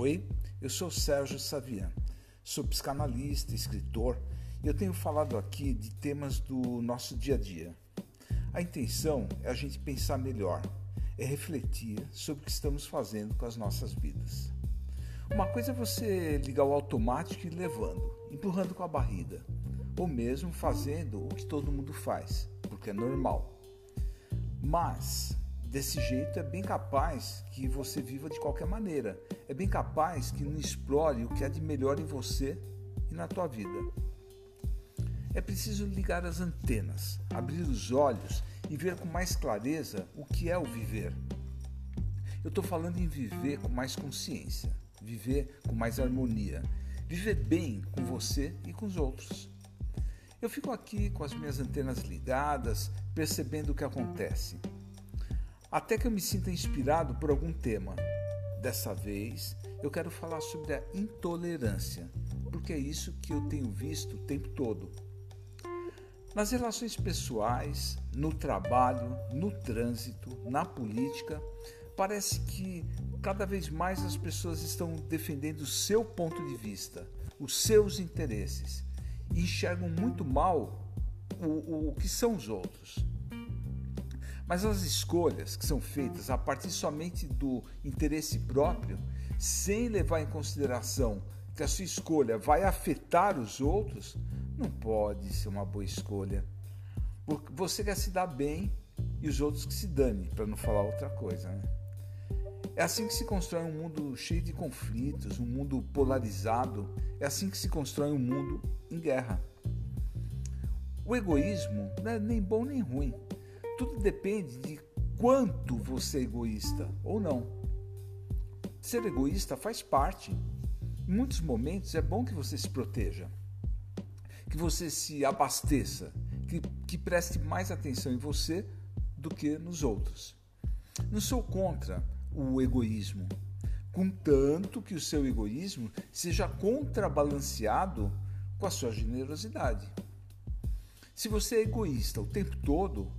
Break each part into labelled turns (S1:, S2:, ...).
S1: Oi, eu sou Sérgio Savian, sou psicanalista, escritor e eu tenho falado aqui de temas do nosso dia a dia. A intenção é a gente pensar melhor, é refletir sobre o que estamos fazendo com as nossas vidas. Uma coisa é você ligar o automático e levando, empurrando com a barriga, ou mesmo fazendo o que todo mundo faz, porque é normal. Mas desse jeito é bem capaz que você viva de qualquer maneira. É bem capaz que não explore o que há de melhor em você e na tua vida. É preciso ligar as antenas, abrir os olhos e ver com mais clareza o que é o viver. Eu estou falando em viver com mais consciência, viver com mais harmonia, viver bem com você e com os outros. Eu fico aqui com as minhas antenas ligadas, percebendo o que acontece até que eu me sinta inspirado por algum tema. Dessa vez, eu quero falar sobre a intolerância, porque é isso que eu tenho visto o tempo todo. Nas relações pessoais, no trabalho, no trânsito, na política, parece que cada vez mais as pessoas estão defendendo o seu ponto de vista, os seus interesses, e enxergam muito mal o, o, o que são os outros. Mas as escolhas que são feitas a partir somente do interesse próprio, sem levar em consideração que a sua escolha vai afetar os outros, não pode ser uma boa escolha. Porque você quer se dar bem e os outros que se dane, para não falar outra coisa. Né? É assim que se constrói um mundo cheio de conflitos, um mundo polarizado. É assim que se constrói um mundo em guerra. O egoísmo não é nem bom nem ruim. Tudo depende de quanto você é egoísta ou não. Ser egoísta faz parte. Em muitos momentos é bom que você se proteja, que você se abasteça, que, que preste mais atenção em você do que nos outros. Não sou contra o egoísmo, contanto que o seu egoísmo seja contrabalanceado com a sua generosidade. Se você é egoísta o tempo todo,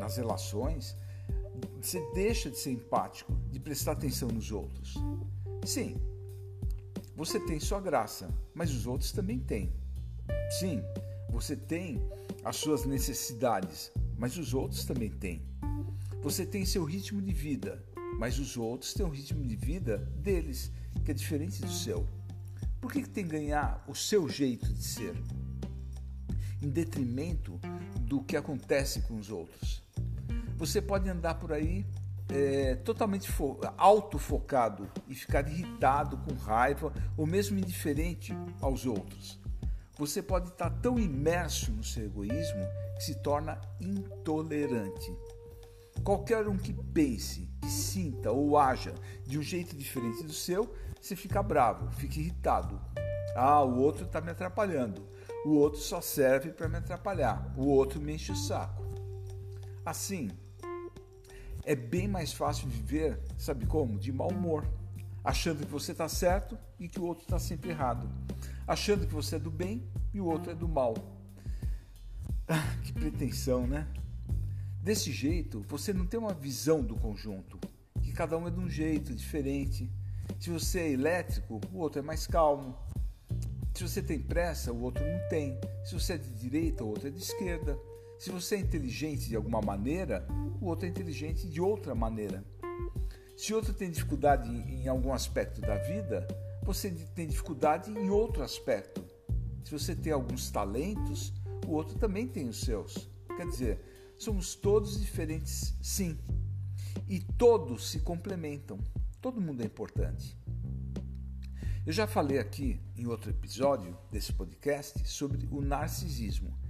S1: nas relações, você deixa de ser empático, de prestar atenção nos outros. Sim, você tem sua graça, mas os outros também têm. Sim, você tem as suas necessidades, mas os outros também têm. Você tem seu ritmo de vida, mas os outros têm um ritmo de vida deles, que é diferente do seu. Por que, que tem que ganhar o seu jeito de ser? Em detrimento do que acontece com os outros. Você pode andar por aí é, totalmente autofocado e ficar irritado, com raiva ou mesmo indiferente aos outros. Você pode estar tão imerso no seu egoísmo que se torna intolerante. Qualquer um que pense, que sinta ou haja de um jeito diferente do seu, você fica bravo, fica irritado. Ah, o outro está me atrapalhando. O outro só serve para me atrapalhar. O outro me enche o saco. Assim, é bem mais fácil viver, sabe como? De mau humor, achando que você está certo e que o outro está sempre errado, achando que você é do bem e o outro é do mal. Ah, que pretensão, né? Desse jeito, você não tem uma visão do conjunto, que cada um é de um jeito diferente. Se você é elétrico, o outro é mais calmo. Se você tem pressa, o outro não tem. Se você é de direita, o outro é de esquerda. Se você é inteligente de alguma maneira, o outro é inteligente de outra maneira. Se o outro tem dificuldade em algum aspecto da vida, você tem dificuldade em outro aspecto. Se você tem alguns talentos, o outro também tem os seus. Quer dizer, somos todos diferentes, sim. E todos se complementam. Todo mundo é importante. Eu já falei aqui em outro episódio desse podcast sobre o narcisismo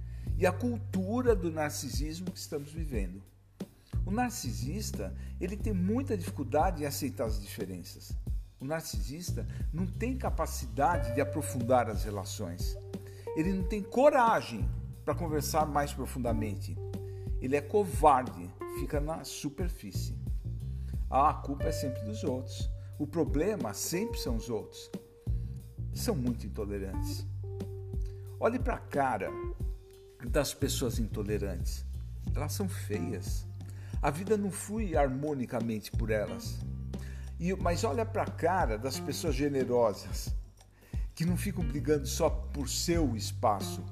S1: e a cultura do narcisismo que estamos vivendo. O narcisista, ele tem muita dificuldade em aceitar as diferenças. O narcisista não tem capacidade de aprofundar as relações. Ele não tem coragem para conversar mais profundamente. Ele é covarde, fica na superfície. Ah, a culpa é sempre dos outros. O problema sempre são os outros. São muito intolerantes. Olhe para a cara das pessoas intolerantes. Elas são feias. A vida não flui harmonicamente por elas. E, mas olha para a cara das pessoas generosas, que não ficam brigando só por seu espaço.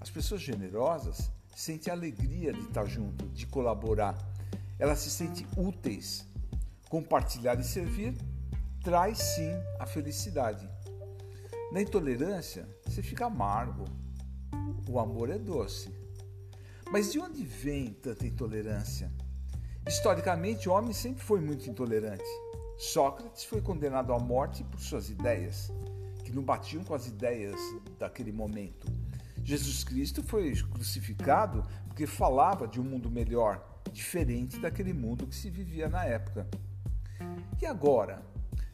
S1: As pessoas generosas sentem alegria de estar junto, de colaborar. Elas se sentem úteis. Compartilhar e servir traz sim a felicidade. Na intolerância, você fica amargo. O amor é doce. Mas de onde vem tanta intolerância? Historicamente, o homem sempre foi muito intolerante. Sócrates foi condenado à morte por suas ideias, que não batiam com as ideias daquele momento. Jesus Cristo foi crucificado porque falava de um mundo melhor, diferente daquele mundo que se vivia na época. E agora,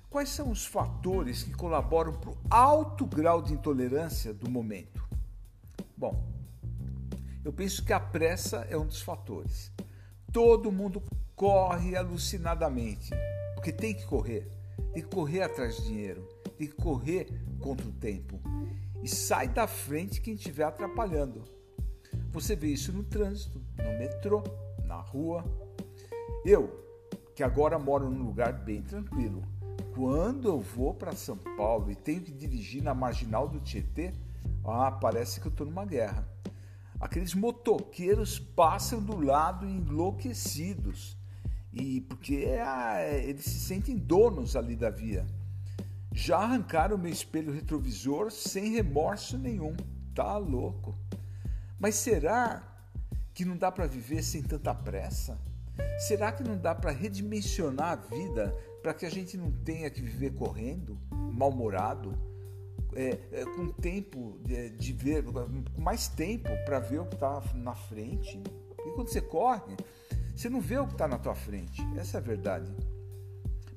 S1: quais são os fatores que colaboram para o alto grau de intolerância do momento? Bom, eu penso que a pressa é um dos fatores. Todo mundo corre alucinadamente, porque tem que correr, tem que correr atrás de dinheiro, tem que correr contra o tempo. E sai da frente quem estiver atrapalhando. Você vê isso no trânsito, no metrô, na rua. Eu, que agora moro num lugar bem tranquilo, quando eu vou para São Paulo e tenho que dirigir na marginal do Tietê, ah, parece que eu estou numa guerra. Aqueles motoqueiros passam do lado enlouquecidos e porque é, eles se sentem donos ali da via. Já arrancaram meu espelho retrovisor sem remorso nenhum. Tá louco. Mas será que não dá para viver sem tanta pressa? Será que não dá para redimensionar a vida para que a gente não tenha que viver correndo, mal-humorado? É, é, com tempo de, de, ver, com mais tempo para ver o que está na frente. E quando você corre, você não vê o que está na tua frente. Essa é a verdade.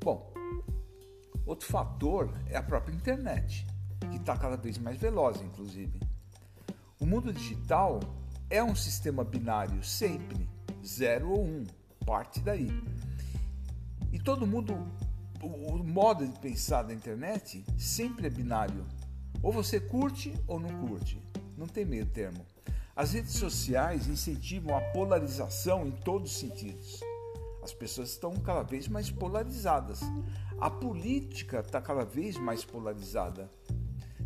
S1: Bom, outro fator é a própria internet, que está cada vez mais veloz, inclusive. O mundo digital é um sistema binário sempre, zero ou um, parte daí. E todo mundo, o, o modo de pensar da internet sempre é binário ou você curte ou não curte. Não tem meio termo. As redes sociais incentivam a polarização em todos os sentidos. As pessoas estão cada vez mais polarizadas. A política está cada vez mais polarizada.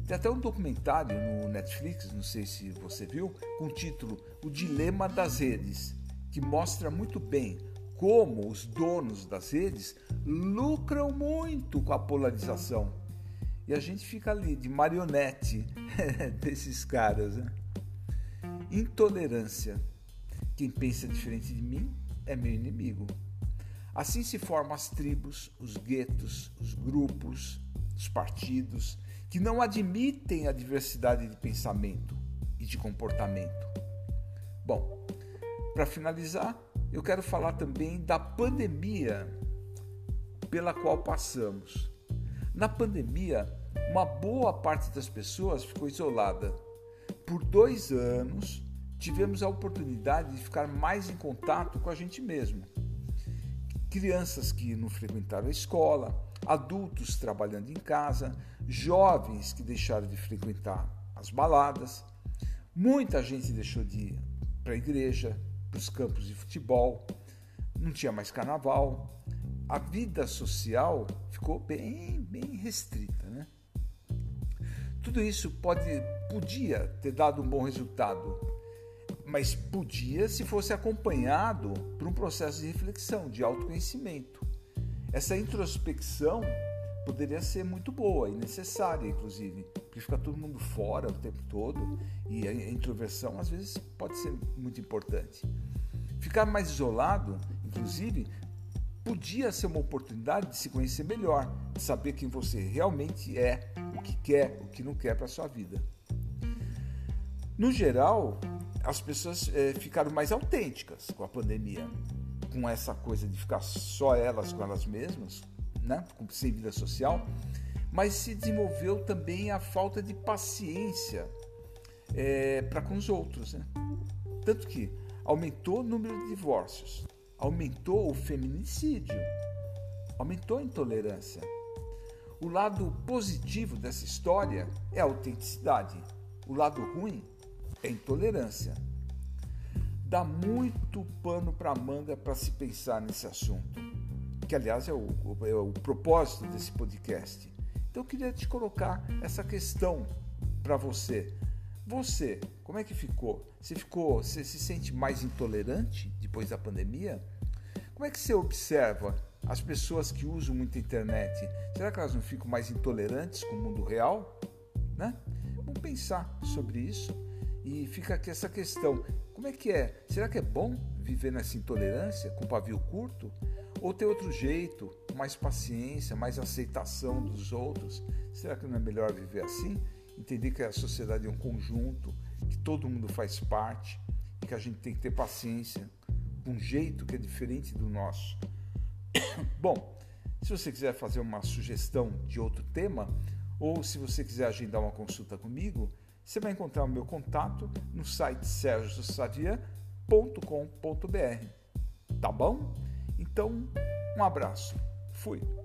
S1: Tem até um documentário no Netflix, não sei se você viu, com o título O Dilema das Redes, que mostra muito bem como os donos das redes lucram muito com a polarização. E a gente fica ali de marionete desses caras. Né? Intolerância. Quem pensa diferente de mim é meu inimigo. Assim se formam as tribos, os guetos, os grupos, os partidos que não admitem a diversidade de pensamento e de comportamento. Bom, para finalizar, eu quero falar também da pandemia pela qual passamos. Na pandemia, uma boa parte das pessoas ficou isolada. Por dois anos, tivemos a oportunidade de ficar mais em contato com a gente mesmo. Crianças que não frequentaram a escola, adultos trabalhando em casa, jovens que deixaram de frequentar as baladas. Muita gente deixou de ir para a igreja, para os campos de futebol, não tinha mais carnaval, a vida social ficou bem, bem restrita. Né? Tudo isso pode, podia ter dado um bom resultado, mas podia se fosse acompanhado por um processo de reflexão, de autoconhecimento. Essa introspecção poderia ser muito boa e necessária, inclusive, porque fica todo mundo fora o tempo todo e a introversão às vezes pode ser muito importante. Ficar mais isolado, inclusive, podia ser uma oportunidade de se conhecer melhor, de saber quem você realmente é, o que quer, o que não quer para a sua vida. No geral, as pessoas é, ficaram mais autênticas com a pandemia, com essa coisa de ficar só elas com elas mesmas, né? sem vida social, mas se desenvolveu também a falta de paciência é, para com os outros. Né? Tanto que aumentou o número de divórcios, aumentou o feminicídio, aumentou a intolerância. O lado positivo dessa história é a autenticidade, o lado ruim é a intolerância. Dá muito pano para manga para se pensar nesse assunto. que aliás é o, é o propósito desse podcast. Então eu queria te colocar essa questão para você. Você, como é que ficou? Você ficou, você se sente mais intolerante depois da pandemia? Como é que você observa as pessoas que usam muito a internet? Será que elas não ficam mais intolerantes com o mundo real? Né? Vamos pensar sobre isso e fica aqui essa questão: como é que é? Será que é bom viver nessa intolerância com pavio curto? Ou ter outro jeito, mais paciência, mais aceitação dos outros? Será que não é melhor viver assim? entender que a sociedade é um conjunto, que todo mundo faz parte que a gente tem que ter paciência, um jeito que é diferente do nosso. Bom, se você quiser fazer uma sugestão de outro tema, ou se você quiser agendar uma consulta comigo, você vai encontrar o meu contato no site sergiosavian.com.br. Tá bom? Então, um abraço. Fui.